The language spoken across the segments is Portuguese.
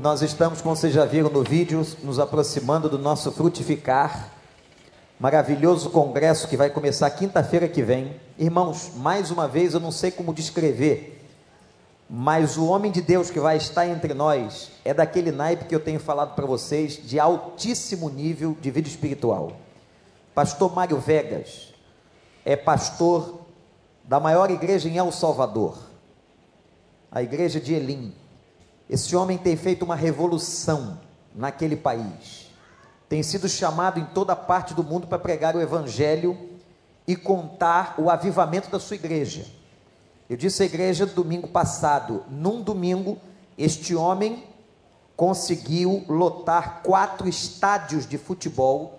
Nós estamos, como vocês já viram no vídeo, nos aproximando do nosso frutificar. Maravilhoso congresso que vai começar quinta-feira que vem. Irmãos, mais uma vez eu não sei como descrever, mas o homem de Deus que vai estar entre nós é daquele naipe que eu tenho falado para vocês, de altíssimo nível de vida espiritual. Pastor Mário Vegas é pastor da maior igreja em El Salvador, a igreja de Elim. Esse homem tem feito uma revolução naquele país. Tem sido chamado em toda parte do mundo para pregar o evangelho e contar o avivamento da sua igreja. Eu disse à igreja domingo passado, num domingo, este homem conseguiu lotar quatro estádios de futebol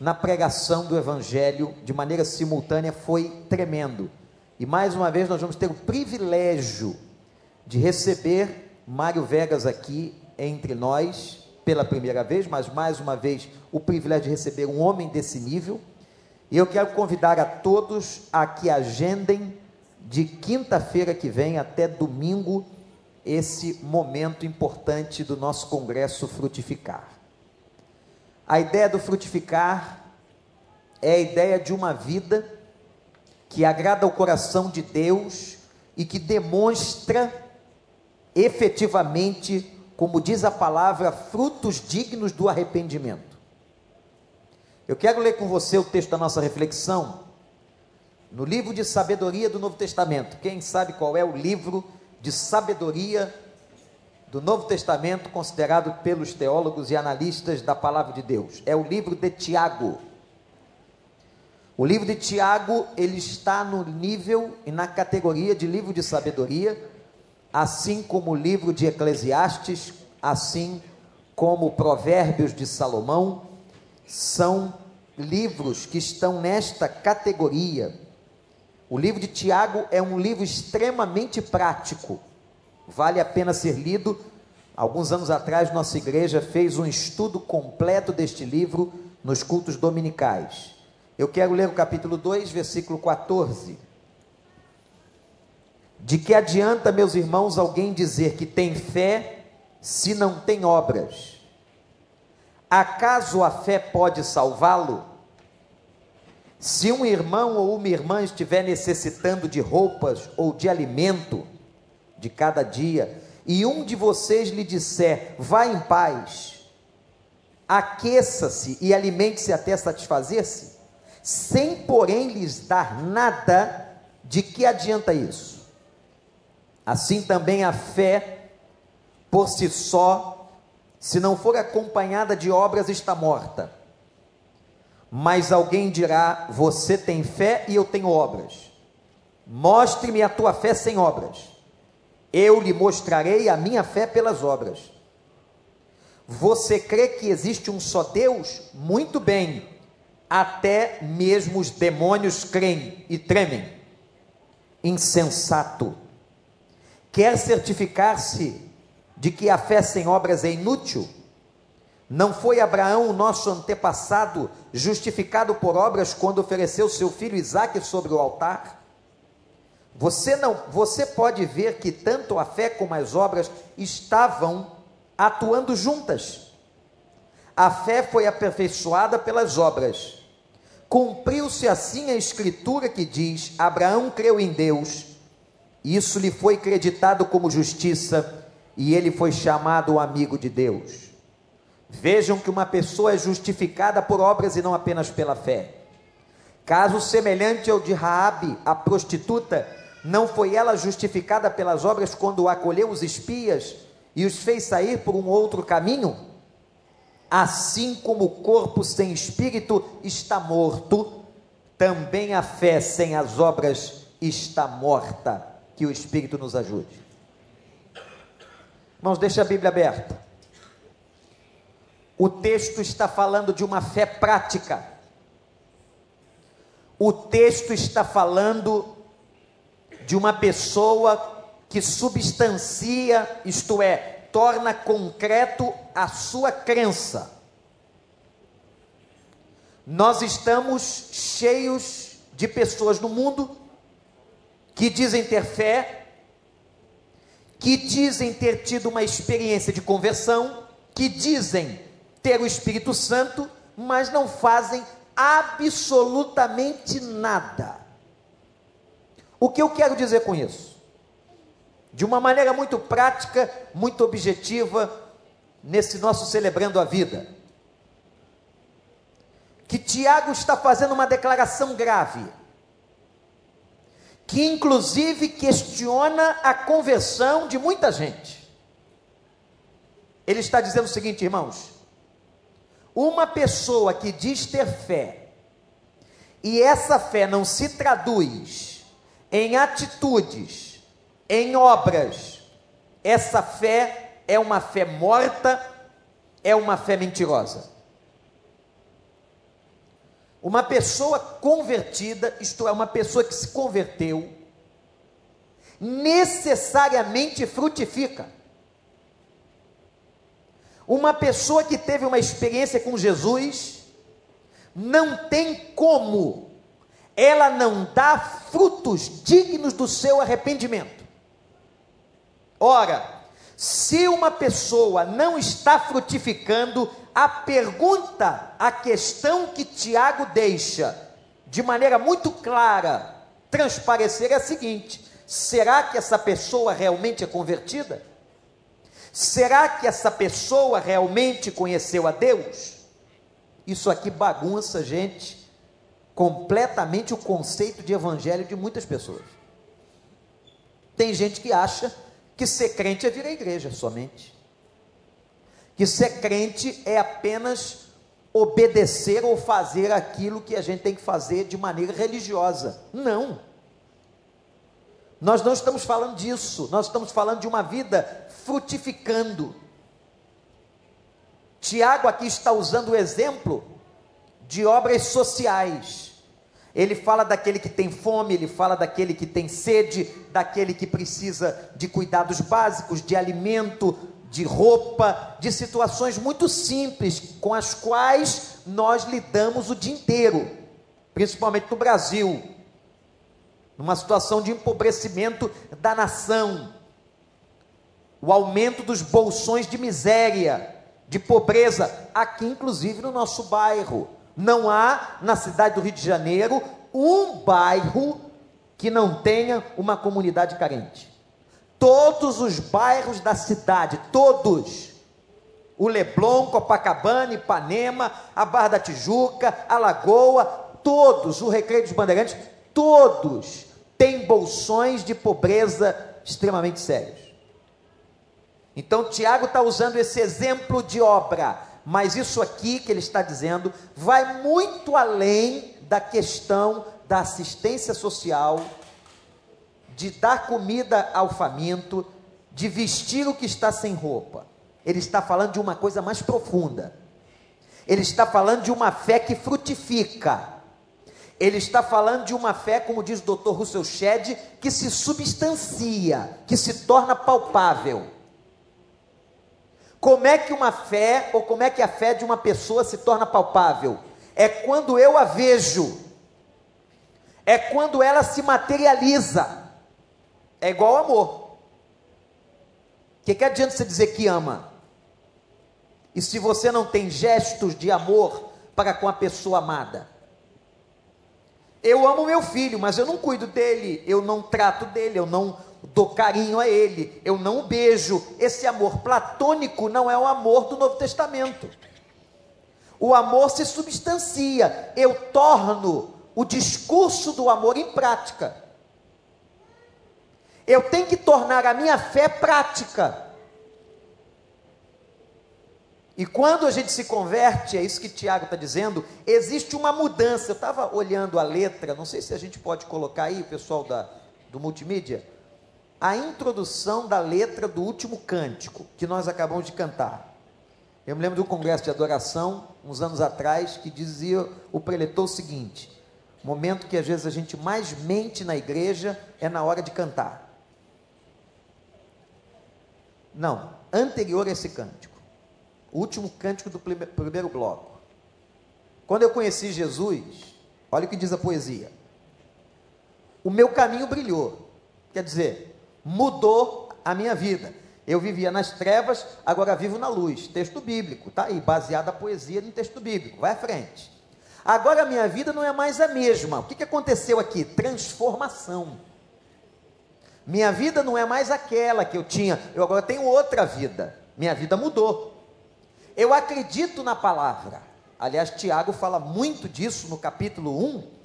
na pregação do evangelho de maneira simultânea, foi tremendo. E mais uma vez nós vamos ter o privilégio de receber Mário Vegas aqui entre nós pela primeira vez, mas mais uma vez o privilégio de receber um homem desse nível. E eu quero convidar a todos a que agendem de quinta-feira que vem até domingo esse momento importante do nosso congresso Frutificar. A ideia do frutificar é a ideia de uma vida que agrada ao coração de Deus e que demonstra efetivamente, como diz a palavra, frutos dignos do arrependimento. Eu quero ler com você o texto da nossa reflexão no livro de sabedoria do Novo Testamento. Quem sabe qual é o livro de sabedoria do Novo Testamento considerado pelos teólogos e analistas da palavra de Deus? É o livro de Tiago. O livro de Tiago, ele está no nível e na categoria de livro de sabedoria assim como o livro de Eclesiastes, assim como Provérbios de Salomão, são livros que estão nesta categoria. O livro de Tiago é um livro extremamente prático, vale a pena ser lido. Alguns anos atrás, nossa igreja fez um estudo completo deste livro nos cultos dominicais. Eu quero ler o capítulo 2, versículo 14. De que adianta, meus irmãos, alguém dizer que tem fé se não tem obras? Acaso a fé pode salvá-lo? Se um irmão ou uma irmã estiver necessitando de roupas ou de alimento de cada dia, e um de vocês lhe disser: vá em paz, aqueça-se e alimente-se até satisfazer-se, sem porém lhes dar nada, de que adianta isso? Assim também a fé, por si só, se não for acompanhada de obras, está morta. Mas alguém dirá: Você tem fé e eu tenho obras. Mostre-me a tua fé sem obras. Eu lhe mostrarei a minha fé pelas obras. Você crê que existe um só Deus? Muito bem. Até mesmo os demônios creem e tremem. Insensato quer certificar-se de que a fé sem obras é inútil? Não foi Abraão, o nosso antepassado, justificado por obras quando ofereceu seu filho Isaque sobre o altar? Você não, você pode ver que tanto a fé como as obras estavam atuando juntas. A fé foi aperfeiçoada pelas obras. Cumpriu-se assim a escritura que diz: Abraão creu em Deus isso lhe foi creditado como justiça e ele foi chamado amigo de Deus. Vejam que uma pessoa é justificada por obras e não apenas pela fé. Caso semelhante ao de Raabe, a prostituta, não foi ela justificada pelas obras quando acolheu os espias e os fez sair por um outro caminho? Assim como o corpo sem espírito está morto, também a fé sem as obras está morta que o Espírito nos ajude. Irmãos, deixa a Bíblia aberta. O texto está falando de uma fé prática. O texto está falando de uma pessoa que substancia, isto é, torna concreto a sua crença. Nós estamos cheios de pessoas no mundo que dizem ter fé, que dizem ter tido uma experiência de conversão, que dizem ter o Espírito Santo, mas não fazem absolutamente nada. O que eu quero dizer com isso? De uma maneira muito prática, muito objetiva, nesse nosso celebrando a vida. Que Tiago está fazendo uma declaração grave, que inclusive questiona a conversão de muita gente. Ele está dizendo o seguinte, irmãos: uma pessoa que diz ter fé, e essa fé não se traduz em atitudes, em obras, essa fé é uma fé morta, é uma fé mentirosa. Uma pessoa convertida, isto é, uma pessoa que se converteu, necessariamente frutifica. Uma pessoa que teve uma experiência com Jesus, não tem como ela não dá frutos dignos do seu arrependimento. Ora, se uma pessoa não está frutificando, a pergunta, a questão que Tiago deixa de maneira muito clara, transparecer é a seguinte: será que essa pessoa realmente é convertida? Será que essa pessoa realmente conheceu a Deus? Isso aqui bagunça, gente, completamente o conceito de evangelho de muitas pessoas. Tem gente que acha que ser crente é vir à igreja somente. Que ser crente é apenas obedecer ou fazer aquilo que a gente tem que fazer de maneira religiosa. Não. Nós não estamos falando disso, nós estamos falando de uma vida frutificando. Tiago aqui está usando o exemplo de obras sociais. Ele fala daquele que tem fome, ele fala daquele que tem sede, daquele que precisa de cuidados básicos, de alimento, de roupa, de situações muito simples com as quais nós lidamos o dia inteiro, principalmente no Brasil, numa situação de empobrecimento da nação, o aumento dos bolsões de miséria, de pobreza, aqui inclusive no nosso bairro. Não há na cidade do Rio de Janeiro um bairro que não tenha uma comunidade carente. Todos os bairros da cidade, todos. O Leblon, Copacabana, Ipanema, a Barra da Tijuca, a Lagoa, todos, o Recreio dos Bandeirantes, todos têm bolsões de pobreza extremamente sérios. Então, Tiago está usando esse exemplo de obra mas isso aqui que ele está dizendo vai muito além da questão da assistência social, de dar comida ao faminto, de vestir o que está sem roupa. Ele está falando de uma coisa mais profunda. Ele está falando de uma fé que frutifica. Ele está falando de uma fé, como diz o Dr. Russell Shedd, que se substancia, que se torna palpável. Como é que uma fé, ou como é que a fé de uma pessoa se torna palpável? É quando eu a vejo, é quando ela se materializa. É igual amor. O que, que adianta você dizer que ama? E se você não tem gestos de amor para com a pessoa amada? Eu amo meu filho, mas eu não cuido dele, eu não trato dele, eu não dou carinho a ele, eu não o beijo. Esse amor platônico não é o amor do Novo Testamento. O amor se substancia, eu torno o discurso do amor em prática. Eu tenho que tornar a minha fé prática. E quando a gente se converte, é isso que Tiago está dizendo, existe uma mudança. Eu estava olhando a letra, não sei se a gente pode colocar aí, o pessoal da, do multimídia a introdução da letra do último cântico que nós acabamos de cantar. Eu me lembro de um congresso de adoração, uns anos atrás, que dizia o preletor o seguinte: momento que às vezes a gente mais mente na igreja é na hora de cantar. Não, anterior a esse cântico, o último cântico do primeiro bloco. Quando eu conheci Jesus, olha o que diz a poesia: o meu caminho brilhou. Quer dizer, mudou a minha vida. Eu vivia nas trevas, agora vivo na luz. Texto bíblico, tá aí, baseado a poesia no texto bíblico. Vai à frente. Agora a minha vida não é mais a mesma. O que, que aconteceu aqui? Transformação. Minha vida não é mais aquela que eu tinha, eu agora tenho outra vida. Minha vida mudou. Eu acredito na palavra. Aliás, Tiago fala muito disso no capítulo 1,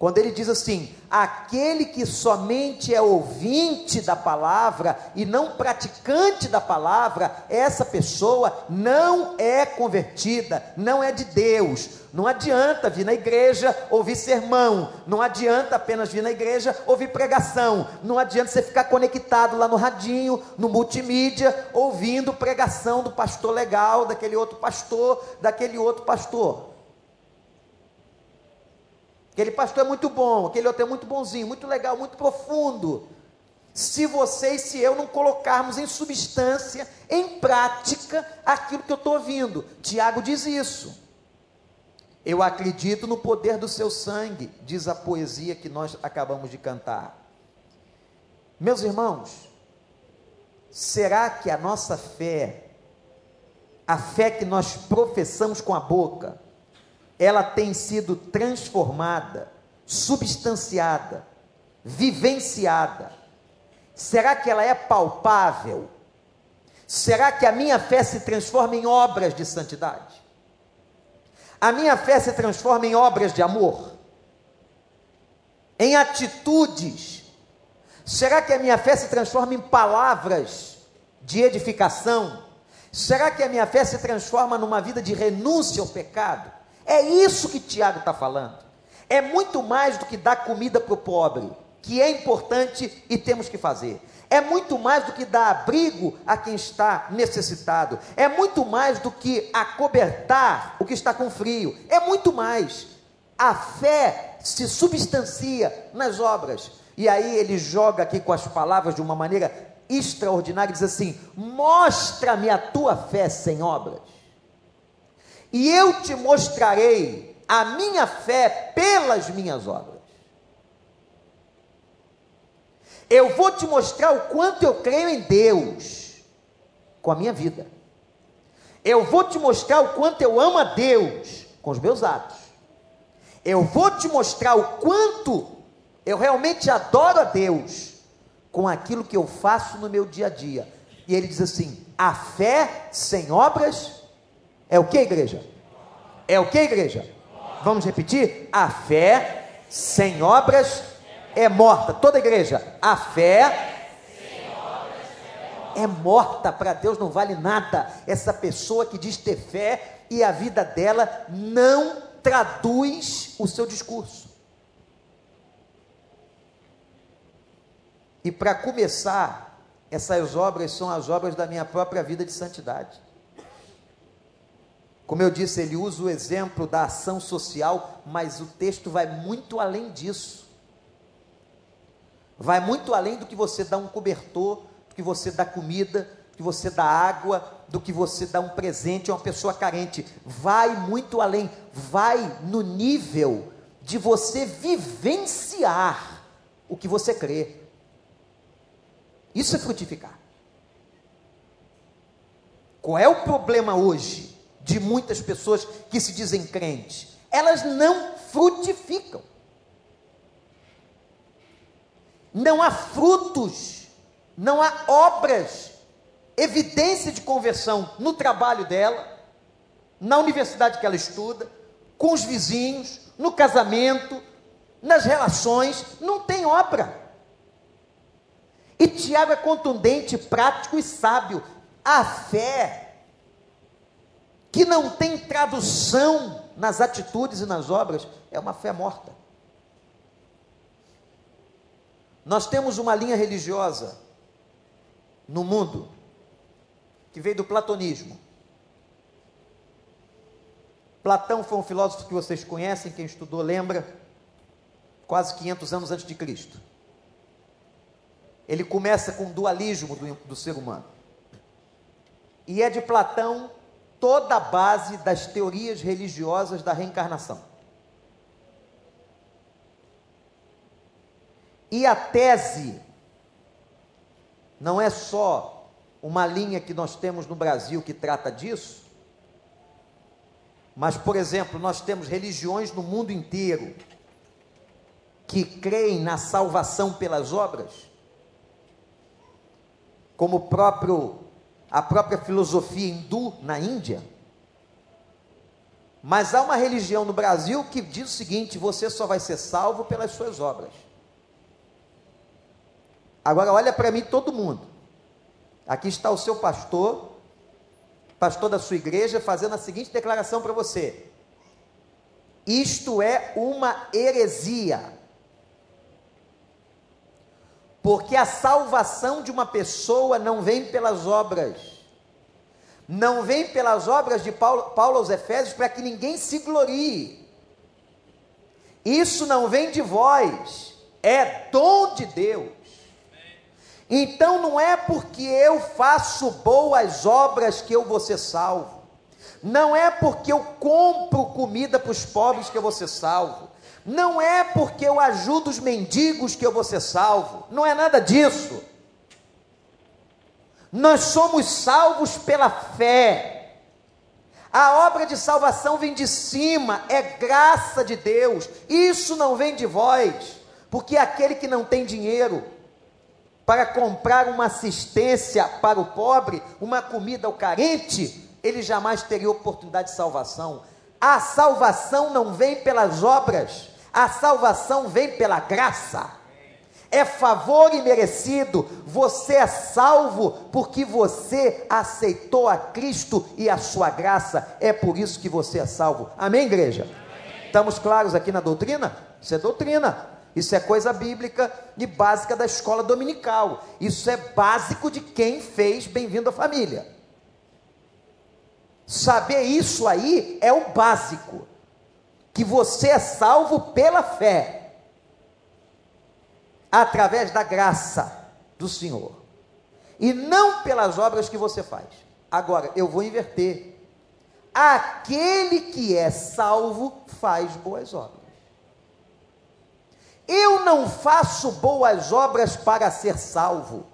quando ele diz assim: aquele que somente é ouvinte da palavra e não praticante da palavra, essa pessoa não é convertida, não é de Deus. Não adianta vir na igreja ouvir sermão, não adianta apenas vir na igreja ouvir pregação, não adianta você ficar conectado lá no radinho, no multimídia, ouvindo pregação do pastor legal, daquele outro pastor, daquele outro pastor. Aquele pastor é muito bom, aquele outro é muito bonzinho, muito legal, muito profundo. Se você e se eu não colocarmos em substância, em prática, aquilo que eu estou ouvindo. Tiago diz isso. Eu acredito no poder do seu sangue, diz a poesia que nós acabamos de cantar. Meus irmãos, será que a nossa fé, a fé que nós professamos com a boca, ela tem sido transformada, substanciada, vivenciada? Será que ela é palpável? Será que a minha fé se transforma em obras de santidade? A minha fé se transforma em obras de amor? Em atitudes? Será que a minha fé se transforma em palavras de edificação? Será que a minha fé se transforma numa vida de renúncia ao pecado? É isso que Tiago está falando. É muito mais do que dar comida para o pobre, que é importante e temos que fazer. É muito mais do que dar abrigo a quem está necessitado. É muito mais do que acobertar o que está com frio. É muito mais. A fé se substancia nas obras. E aí ele joga aqui com as palavras de uma maneira extraordinária, diz assim: Mostra-me a tua fé sem obras e eu te mostrarei a minha fé pelas minhas obras. Eu vou te mostrar o quanto eu creio em Deus com a minha vida. Eu vou te mostrar o quanto eu amo a Deus com os meus atos. Eu vou te mostrar o quanto eu realmente adoro a Deus com aquilo que eu faço no meu dia a dia. E ele diz assim: a fé sem obras é o que, igreja? É o que, igreja? Vamos repetir? A fé sem obras é morta. Toda igreja, a fé é morta. Para Deus não vale nada. Essa pessoa que diz ter fé e a vida dela não traduz o seu discurso. E para começar, essas obras são as obras da minha própria vida de santidade. Como eu disse, ele usa o exemplo da ação social, mas o texto vai muito além disso. Vai muito além do que você dá um cobertor, do que você dá comida, do que você dá água, do que você dá um presente a uma pessoa carente. Vai muito além, vai no nível de você vivenciar o que você crê. Isso é frutificar. Qual é o problema hoje? De muitas pessoas que se dizem crentes. Elas não frutificam. Não há frutos, não há obras, evidência de conversão no trabalho dela, na universidade que ela estuda, com os vizinhos, no casamento, nas relações, não tem obra. E Tiago é contundente, prático e sábio. A fé que não tem tradução nas atitudes e nas obras, é uma fé morta. Nós temos uma linha religiosa no mundo que veio do platonismo. Platão foi um filósofo que vocês conhecem, quem estudou lembra, quase 500 anos antes de Cristo. Ele começa com o dualismo do, do ser humano. E é de Platão toda a base das teorias religiosas da reencarnação. E a tese não é só uma linha que nós temos no Brasil que trata disso, mas, por exemplo, nós temos religiões no mundo inteiro que creem na salvação pelas obras, como o próprio, a própria filosofia hindu na Índia. Mas há uma religião no Brasil que diz o seguinte: você só vai ser salvo pelas suas obras. Agora olha para mim todo mundo. Aqui está o seu pastor, pastor da sua igreja, fazendo a seguinte declaração para você: Isto é uma heresia. Porque a salvação de uma pessoa não vem pelas obras. Não vem pelas obras de Paulo, Paulo aos Efésios para que ninguém se glorie. Isso não vem de vós, é dom de Deus. Então não é porque eu faço boas obras que eu vou ser salvo. Não é porque eu compro comida para os pobres que eu vou ser salvo. Não é porque eu ajudo os mendigos que eu vou ser salvo. Não é nada disso. Nós somos salvos pela fé. A obra de salvação vem de cima, é graça de Deus. Isso não vem de vós, porque aquele que não tem dinheiro, para comprar uma assistência para o pobre, uma comida ao carente, ele jamais teria oportunidade de salvação. A salvação não vem pelas obras, a salvação vem pela graça. É favor imerecido. Você é salvo porque você aceitou a Cristo e a sua graça. É por isso que você é salvo. Amém, igreja? Amém. Estamos claros aqui na doutrina? Isso é doutrina. Isso é coisa bíblica e básica da escola dominical. Isso é básico de quem fez Bem-vindo à Família. Saber isso aí é o básico. Que você é salvo pela fé, através da graça do Senhor, e não pelas obras que você faz. Agora, eu vou inverter. Aquele que é salvo faz boas obras. Eu não faço boas obras para ser salvo.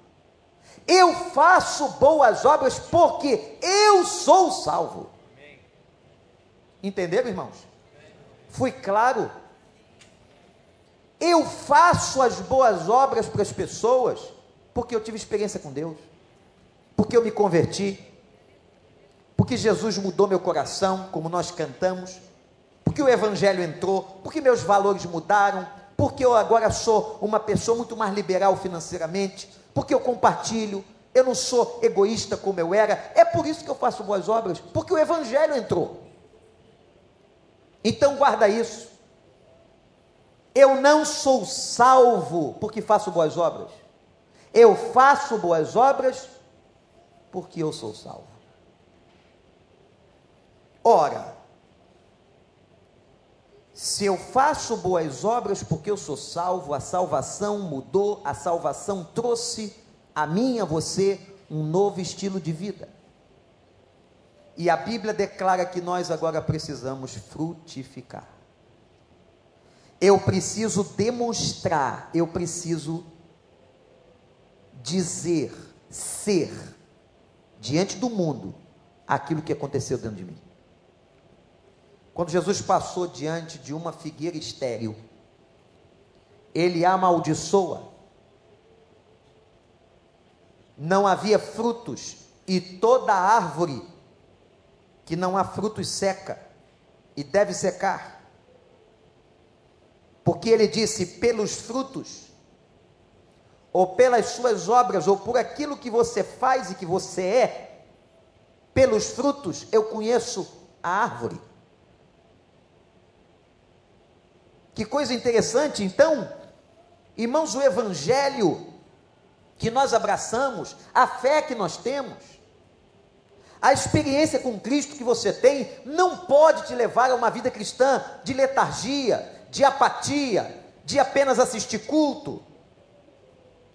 Eu faço boas obras porque eu sou salvo. Entenderam, irmãos? Fui claro? Eu faço as boas obras para as pessoas porque eu tive experiência com Deus, porque eu me converti, porque Jesus mudou meu coração, como nós cantamos, porque o Evangelho entrou, porque meus valores mudaram, porque eu agora sou uma pessoa muito mais liberal financeiramente, porque eu compartilho, eu não sou egoísta como eu era, é por isso que eu faço boas obras, porque o Evangelho entrou. Então guarda isso. Eu não sou salvo porque faço boas obras. Eu faço boas obras porque eu sou salvo. Ora, se eu faço boas obras porque eu sou salvo, a salvação mudou, a salvação trouxe a mim a você um novo estilo de vida. E a Bíblia declara que nós agora precisamos frutificar. Eu preciso demonstrar, eu preciso dizer, ser, diante do mundo, aquilo que aconteceu dentro de mim. Quando Jesus passou diante de uma figueira estéril, ele amaldiçoa. Não havia frutos, e toda árvore que não há frutos seca, e deve secar. Porque ele disse: pelos frutos, ou pelas suas obras, ou por aquilo que você faz e que você é, pelos frutos eu conheço a árvore. Que coisa interessante, então, irmãos, o evangelho que nós abraçamos, a fé que nós temos, a experiência com Cristo que você tem, não pode te levar a uma vida cristã de letargia, de apatia, de apenas assistir culto,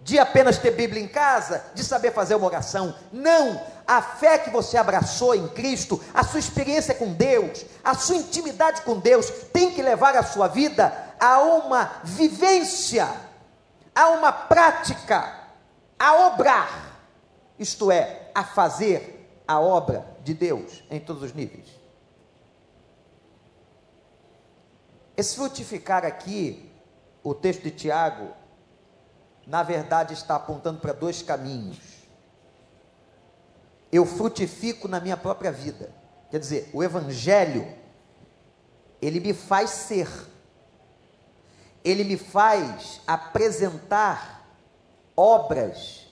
de apenas ter Bíblia em casa, de saber fazer uma oração. Não! A fé que você abraçou em Cristo, a sua experiência com Deus, a sua intimidade com Deus, tem que levar a sua vida a uma vivência, a uma prática, a obrar, isto é, a fazer a obra de Deus em todos os níveis. Esse frutificar aqui, o texto de Tiago, na verdade está apontando para dois caminhos. Eu frutifico na minha própria vida. Quer dizer, o Evangelho, ele me faz ser, ele me faz apresentar obras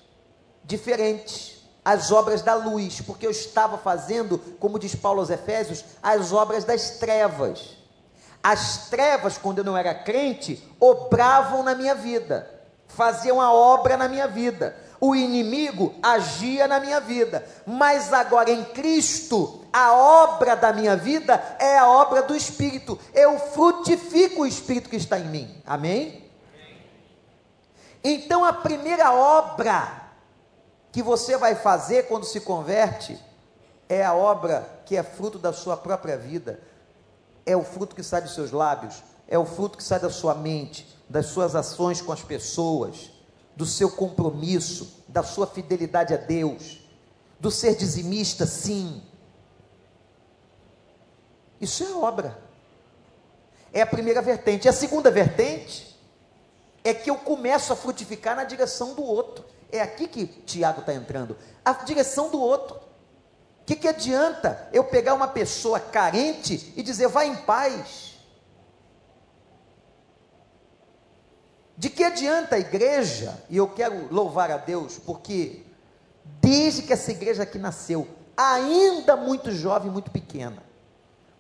diferentes, as obras da luz, porque eu estava fazendo, como diz Paulo aos Efésios, as obras das trevas. As trevas, quando eu não era crente, obravam na minha vida, faziam a obra na minha vida. O inimigo agia na minha vida, mas agora em Cristo, a obra da minha vida é a obra do Espírito. Eu frutifico o Espírito que está em mim. Amém? Então a primeira obra que você vai fazer quando se converte é a obra que é fruto da sua própria vida, é o fruto que sai dos seus lábios, é o fruto que sai da sua mente, das suas ações com as pessoas, do seu compromisso, da sua fidelidade a Deus, do ser dizimista, sim. Isso é obra. É a primeira vertente. E a segunda vertente é que eu começo a frutificar na direção do outro. É aqui que Tiago está entrando. A direção do outro. O que, que adianta eu pegar uma pessoa carente e dizer, vai em paz? De que adianta a igreja, e eu quero louvar a Deus, porque desde que essa igreja aqui nasceu, ainda muito jovem, muito pequena,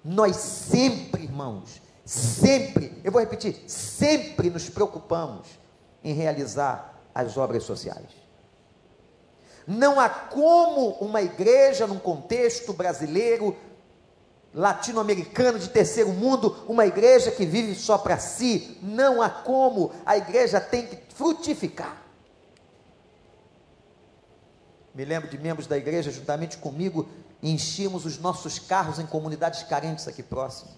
nós sempre, irmãos, sempre, eu vou repetir, sempre nos preocupamos em realizar as obras sociais. Não há como uma igreja, num contexto brasileiro, latino-americano de terceiro mundo, uma igreja que vive só para si, não há como. A igreja tem que frutificar. Me lembro de membros da igreja, juntamente comigo, enchíamos os nossos carros em comunidades carentes aqui próximo.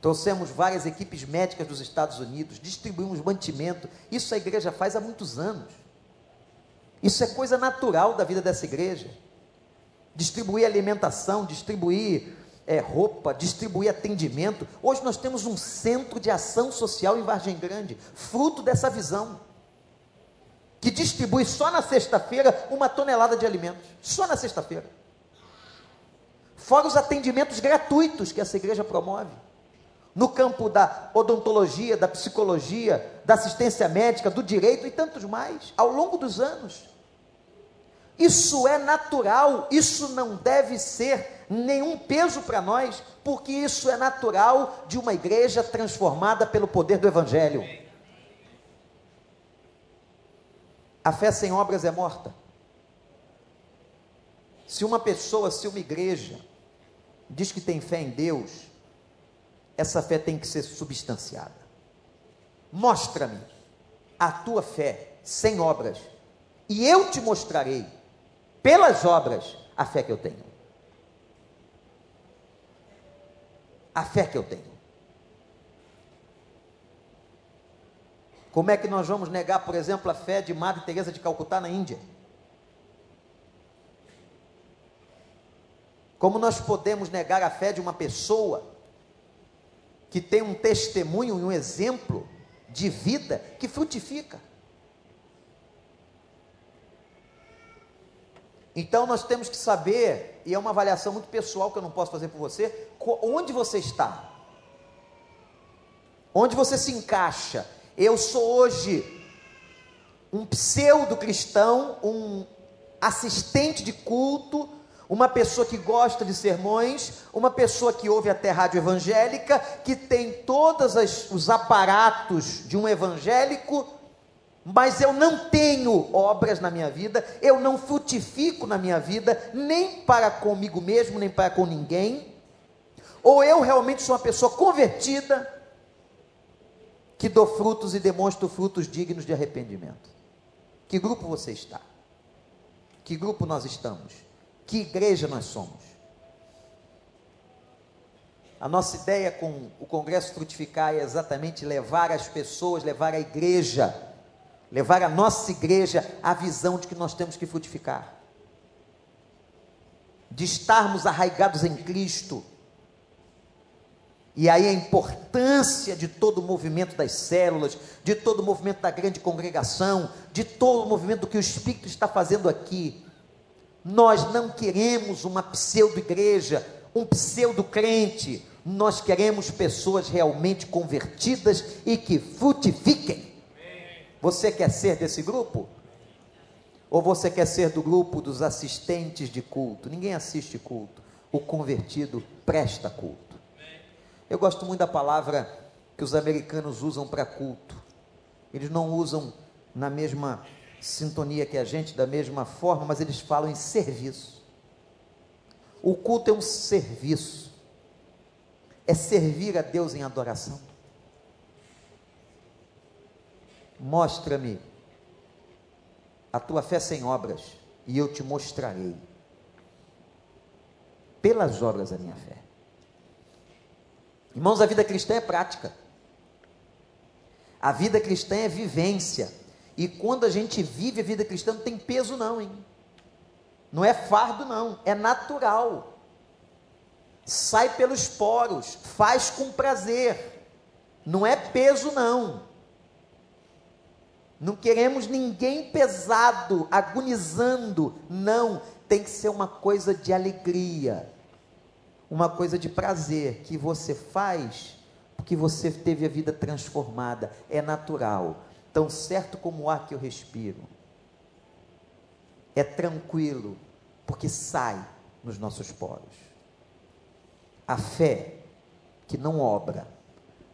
Trouxemos várias equipes médicas dos Estados Unidos, distribuímos mantimento. Isso a igreja faz há muitos anos. Isso é coisa natural da vida dessa igreja. Distribuir alimentação, distribuir é, roupa, distribuir atendimento. Hoje nós temos um centro de ação social em Vargem Grande, fruto dessa visão. Que distribui só na sexta-feira uma tonelada de alimentos. Só na sexta-feira. Fora os atendimentos gratuitos que essa igreja promove no campo da odontologia, da psicologia, da assistência médica, do direito e tantos mais, ao longo dos anos. Isso é natural, isso não deve ser nenhum peso para nós, porque isso é natural de uma igreja transformada pelo poder do Evangelho. A fé sem obras é morta. Se uma pessoa, se uma igreja, diz que tem fé em Deus, essa fé tem que ser substanciada. Mostra-me a tua fé sem obras, e eu te mostrarei, pelas obras, a fé que eu tenho. A fé que eu tenho. Como é que nós vamos negar, por exemplo, a fé de Madre Teresa de Calcutá na Índia? Como nós podemos negar a fé de uma pessoa que tem um testemunho e um exemplo de vida que frutifica. Então nós temos que saber, e é uma avaliação muito pessoal que eu não posso fazer por você, onde você está. Onde você se encaixa. Eu sou hoje um pseudo cristão, um assistente de culto, uma pessoa que gosta de sermões, uma pessoa que ouve até rádio evangélica, que tem todos os aparatos de um evangélico, mas eu não tenho obras na minha vida, eu não frutifico na minha vida, nem para comigo mesmo, nem para com ninguém, ou eu realmente sou uma pessoa convertida, que dou frutos e demonstro frutos dignos de arrependimento. Que grupo você está? Que grupo nós estamos? Que igreja nós somos? A nossa ideia com o Congresso Frutificar é exatamente levar as pessoas, levar a igreja levar a nossa igreja à visão de que nós temos que frutificar, de estarmos arraigados em Cristo. E aí a importância de todo o movimento das células, de todo o movimento da grande congregação, de todo o movimento que o Espírito está fazendo aqui. Nós não queremos uma pseudo-igreja, um pseudo-crente, nós queremos pessoas realmente convertidas e que frutifiquem. Você quer ser desse grupo? Ou você quer ser do grupo dos assistentes de culto? Ninguém assiste culto. O convertido presta culto. Eu gosto muito da palavra que os americanos usam para culto. Eles não usam na mesma sintonia que a gente, da mesma forma, mas eles falam em serviço. O culto é um serviço, é servir a Deus em adoração. Mostra-me a tua fé sem obras, e eu te mostrarei pelas obras a minha fé. Irmãos, a vida cristã é prática. A vida cristã é vivência. E quando a gente vive a vida cristã, não tem peso, não, hein? Não é fardo, não. É natural. Sai pelos poros. Faz com prazer. Não é peso, não. Não queremos ninguém pesado, agonizando. Não. Tem que ser uma coisa de alegria. Uma coisa de prazer que você faz porque você teve a vida transformada. É natural tão certo como o ar que eu respiro. É tranquilo, porque sai nos nossos poros. A fé que não obra,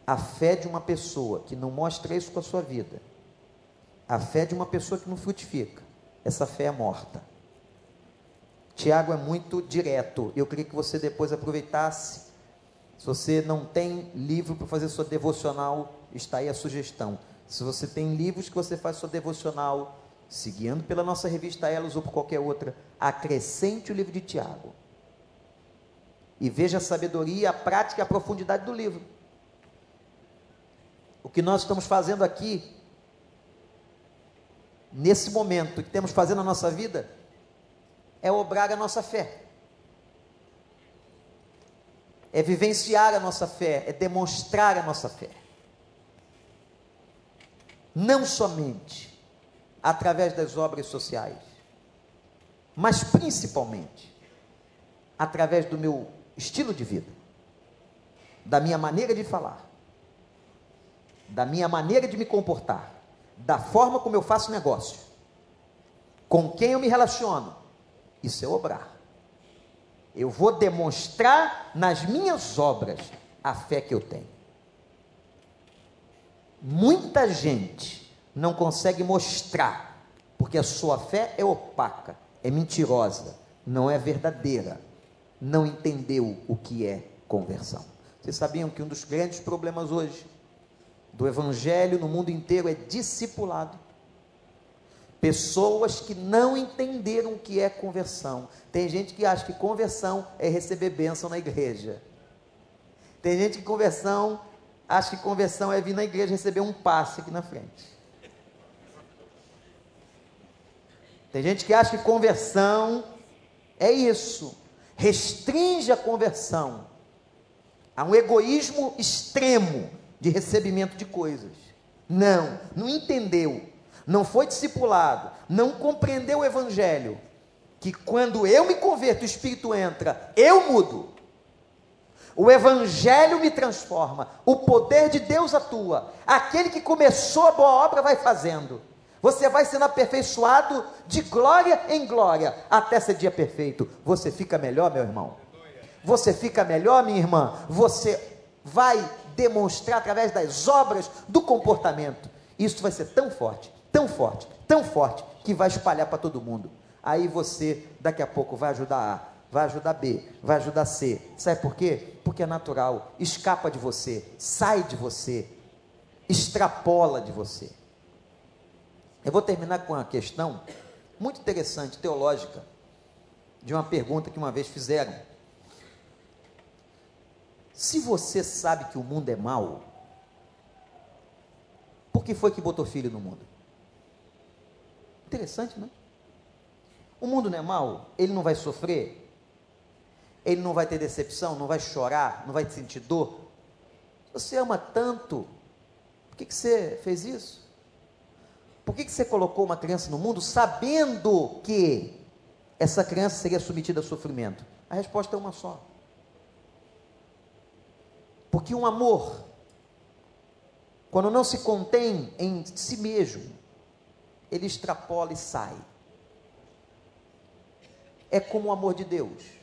a fé de uma pessoa que não mostra isso com a sua vida, a fé de uma pessoa que não frutifica, essa fé é morta. Tiago é muito direto. Eu queria que você depois aproveitasse. Se você não tem livro para fazer sua devocional, está aí a sugestão. Se você tem livros que você faz sua devocional, seguindo pela nossa revista Elos ou por qualquer outra, acrescente o livro de Tiago. E veja a sabedoria, a prática e a profundidade do livro. O que nós estamos fazendo aqui, nesse momento, que temos fazendo na nossa vida, é obrar a nossa fé. É vivenciar a nossa fé, é demonstrar a nossa fé não somente através das obras sociais, mas principalmente através do meu estilo de vida, da minha maneira de falar, da minha maneira de me comportar, da forma como eu faço negócio, com quem eu me relaciono. Isso é obrar. Eu vou demonstrar nas minhas obras a fé que eu tenho. Muita gente não consegue mostrar, porque a sua fé é opaca, é mentirosa, não é verdadeira, não entendeu o que é conversão. Vocês sabiam que um dos grandes problemas hoje do evangelho no mundo inteiro é discipulado? Pessoas que não entenderam o que é conversão. Tem gente que acha que conversão é receber bênção na igreja. Tem gente que conversão acha que conversão é vir na igreja receber um passe aqui na frente. Tem gente que acha que conversão é isso, restringe a conversão a um egoísmo extremo de recebimento de coisas. Não, não entendeu, não foi discipulado, não compreendeu o evangelho. Que quando eu me converto, o Espírito entra, eu mudo. O Evangelho me transforma, o poder de Deus atua. Aquele que começou a boa obra vai fazendo. Você vai sendo aperfeiçoado de glória em glória até ser dia perfeito. Você fica melhor, meu irmão. Você fica melhor, minha irmã. Você vai demonstrar através das obras do comportamento. Isso vai ser tão forte, tão forte, tão forte que vai espalhar para todo mundo. Aí você daqui a pouco vai ajudar A vai ajudar B, vai ajudar C. Sabe por quê? Porque é natural, escapa de você, sai de você, extrapola de você. Eu vou terminar com uma questão muito interessante, teológica, de uma pergunta que uma vez fizeram. Se você sabe que o mundo é mau, por que foi que botou filho no mundo? Interessante, não? O mundo não é mau, ele não vai sofrer, ele não vai ter decepção, não vai chorar, não vai sentir dor. Você ama tanto, por que, que você fez isso? Por que, que você colocou uma criança no mundo sabendo que essa criança seria submetida a sofrimento? A resposta é uma só. Porque um amor, quando não se contém em si mesmo, ele extrapola e sai. É como o amor de Deus.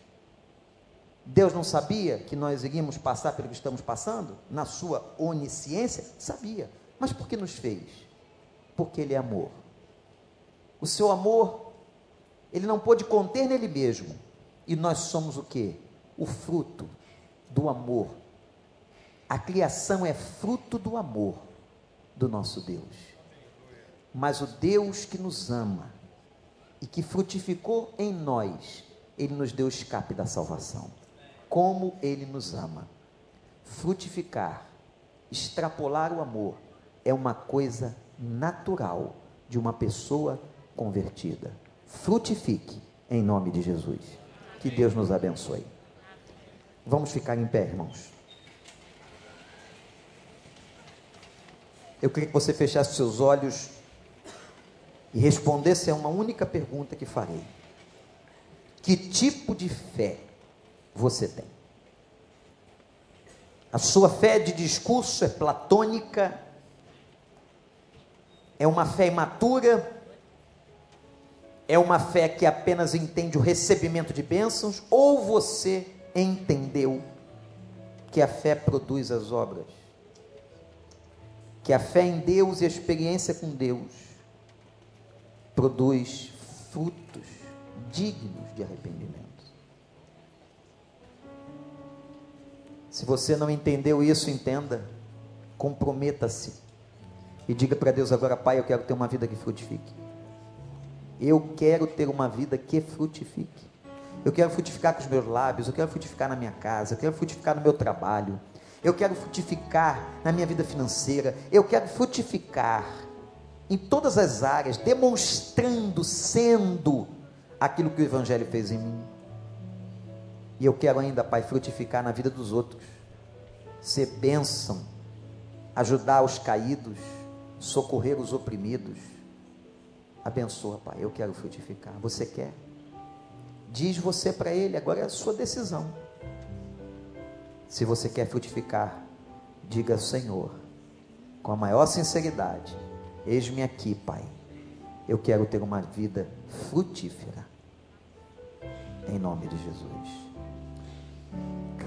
Deus não sabia que nós iríamos passar pelo que estamos passando? Na sua onisciência? Sabia. Mas por que nos fez? Porque Ele é amor. O seu amor, Ele não pôde conter nele mesmo. E nós somos o que? O fruto do amor. A criação é fruto do amor do nosso Deus mas o Deus que nos ama e que frutificou em nós, ele nos deu o escape da salvação. Como ele nos ama. Frutificar, extrapolar o amor é uma coisa natural de uma pessoa convertida. Frutifique em nome de Jesus. Que Deus nos abençoe. Vamos ficar em pé, irmãos. Eu queria que você fechasse seus olhos e respondesse a uma única pergunta que farei: Que tipo de fé você tem? A sua fé de discurso é platônica? É uma fé imatura? É uma fé que apenas entende o recebimento de bênçãos? Ou você entendeu que a fé produz as obras? Que a fé em Deus e a experiência com Deus produz frutos dignos de arrependimento. Se você não entendeu isso, entenda, comprometa-se e diga para Deus agora, Pai, eu quero ter uma vida que frutifique. Eu quero ter uma vida que frutifique. Eu quero frutificar com os meus lábios, eu quero frutificar na minha casa, eu quero frutificar no meu trabalho, eu quero frutificar na minha vida financeira, eu quero frutificar em todas as áreas, demonstrando, sendo aquilo que o Evangelho fez em mim. E eu quero ainda, Pai, frutificar na vida dos outros, ser bênção, ajudar os caídos, socorrer os oprimidos. Abençoa, Pai, eu quero frutificar. Você quer? Diz você para Ele, agora é a sua decisão. Se você quer frutificar, diga Senhor, com a maior sinceridade Eis-me aqui, Pai. Eu quero ter uma vida frutífera. Em nome de Jesus.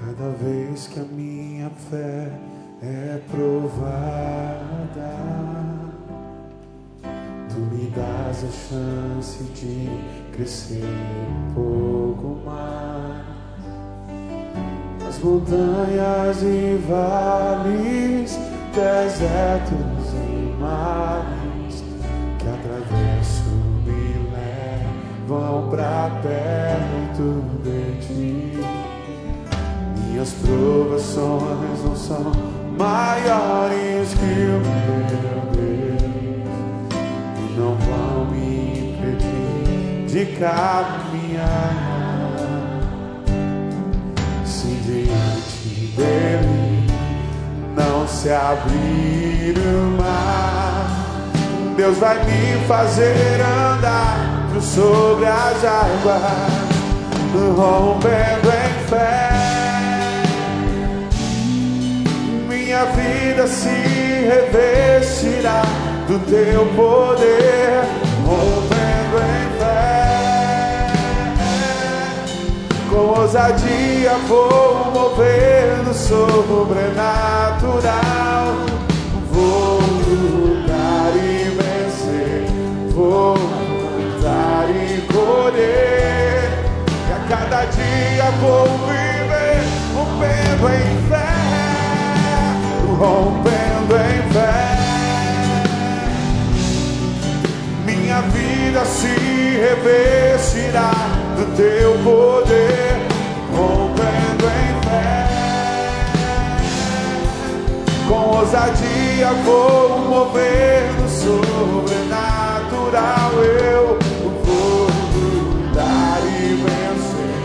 Cada vez que a minha fé é provada, tu me das a chance de crescer um pouco mais. As montanhas e vales, desertos e mares que atravesso me levam pra perto de ti. Minhas provações não são maiores que o meu Deus e não vão me impedir de caminhar. Se diante dele não se abrir o mar Deus vai me fazer andar sobre as águas, rompendo em fé. Minha vida se revestirá do teu poder, rompendo em fé. Com ousadia vou mover no sobrenatural. Vou lutar e vou cantar e colher. E a cada dia vou viver rompendo em fé, rompendo em fé. Minha vida se revestirá do teu poder, rompendo em fé. Com ousadia vou mover no sobrenatural. Eu vou lutar e vencer.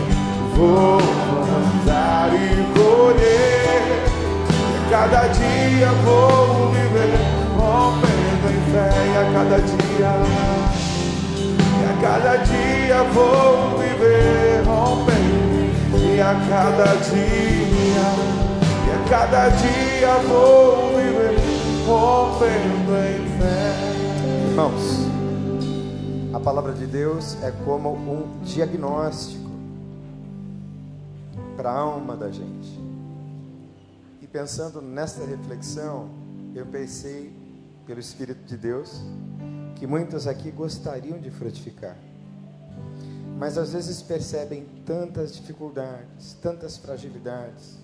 Vou cada dia vou viver rompendo em fé. E a cada dia, e a cada dia vou viver rompendo. E a cada dia, e a cada dia vou viver rompendo em fé. Irmãos, a palavra de Deus é como um diagnóstico para a alma da gente. Pensando nesta reflexão, eu pensei, pelo Espírito de Deus, que muitos aqui gostariam de frutificar, mas às vezes percebem tantas dificuldades, tantas fragilidades,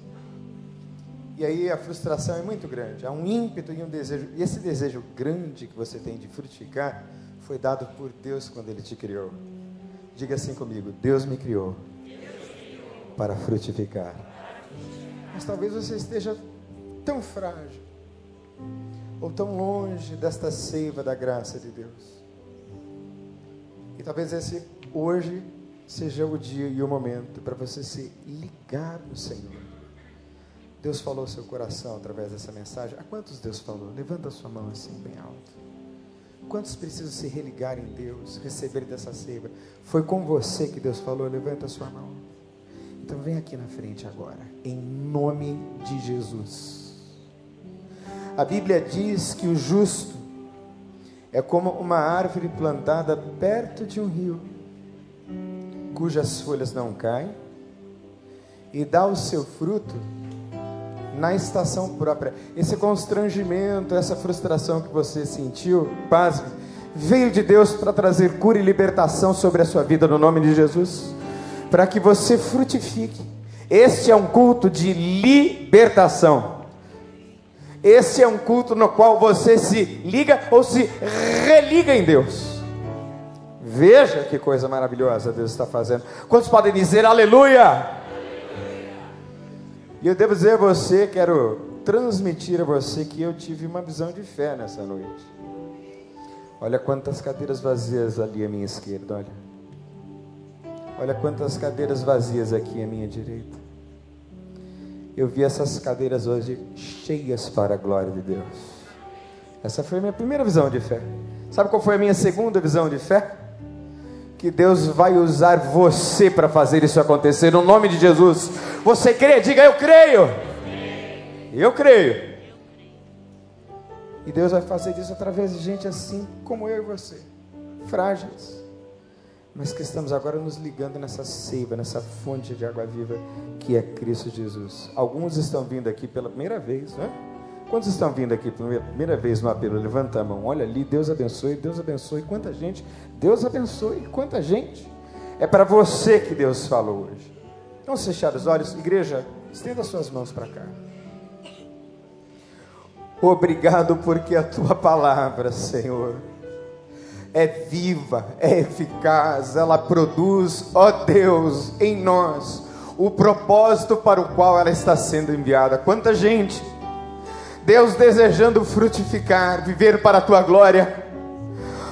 e aí a frustração é muito grande. Há um ímpeto e um desejo. E esse desejo grande que você tem de frutificar foi dado por Deus quando Ele te criou. Diga assim comigo: Deus me criou, para frutificar. Mas talvez você esteja tão frágil, ou tão longe desta seiva da graça de Deus. E talvez esse hoje seja o dia e o momento para você se ligar no Senhor. Deus falou ao seu coração através dessa mensagem. A quantos Deus falou? Levanta a sua mão assim, bem alto. Quantos precisam se religar em Deus, receber dessa seiva? Foi com você que Deus falou, levanta a sua mão. Então vem aqui na frente agora, em nome de Jesus. A Bíblia diz que o justo é como uma árvore plantada perto de um rio, cujas folhas não caem, e dá o seu fruto na estação própria. Esse constrangimento, essa frustração que você sentiu, paz, veio de Deus para trazer cura e libertação sobre a sua vida no nome de Jesus, para que você frutifique. Este é um culto de libertação. Esse é um culto no qual você se liga ou se religa em Deus. Veja que coisa maravilhosa Deus está fazendo. Quantos podem dizer aleluia? E eu devo dizer a você, quero transmitir a você que eu tive uma visão de fé nessa noite. Olha quantas cadeiras vazias ali à minha esquerda, olha. Olha quantas cadeiras vazias aqui à minha direita. Eu vi essas cadeiras hoje cheias para a glória de Deus. Essa foi a minha primeira visão de fé. Sabe qual foi a minha segunda visão de fé? que Deus vai usar você para fazer isso acontecer, no nome de Jesus. Você crê? Diga eu creio. Eu creio. E Deus vai fazer isso através de gente assim como eu e você, frágeis, mas que estamos agora nos ligando nessa seiva, nessa fonte de água viva que é Cristo Jesus. Alguns estão vindo aqui pela primeira vez, né? Quantos estão vindo aqui pela primeira vez no apelo? Levanta a mão. Olha ali, Deus abençoe, Deus abençoe. Quanta gente, Deus abençoe, quanta gente. É para você que Deus falou hoje. Vamos fechar os olhos, igreja, estenda suas mãos para cá. Obrigado porque a tua palavra, Senhor, é viva, é eficaz, ela produz, ó Deus, em nós, o propósito para o qual ela está sendo enviada. Quanta gente Deus desejando frutificar, viver para a tua glória.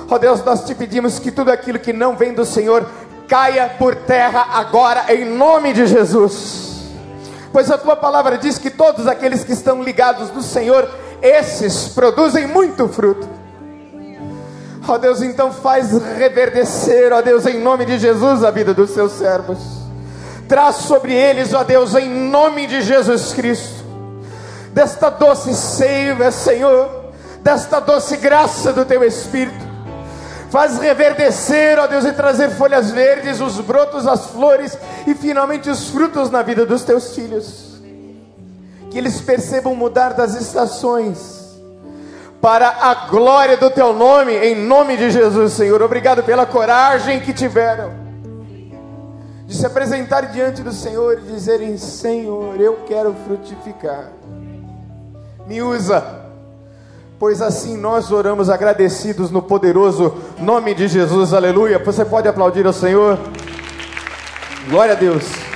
Ó Deus, nós te pedimos que tudo aquilo que não vem do Senhor caia por terra agora, em nome de Jesus. Pois a tua palavra diz que todos aqueles que estão ligados no Senhor, esses produzem muito fruto. Ó oh Deus, então faz reverdecer, ó oh Deus, em nome de Jesus, a vida dos seus servos. Traz sobre eles, ó Deus, em nome de Jesus Cristo desta doce seiva, Senhor, desta doce graça do Teu Espírito. Faz reverdecer, ó Deus, e trazer folhas verdes, os brotos, as flores e finalmente os frutos na vida dos Teus filhos. Que eles percebam mudar das estações para a glória do Teu nome, em nome de Jesus, Senhor. Obrigado pela coragem que tiveram de se apresentar diante do Senhor e dizerem: Senhor, eu quero frutificar me usa, pois assim nós oramos agradecidos no poderoso nome de Jesus, aleluia. Você pode aplaudir ao Senhor? Glória a Deus.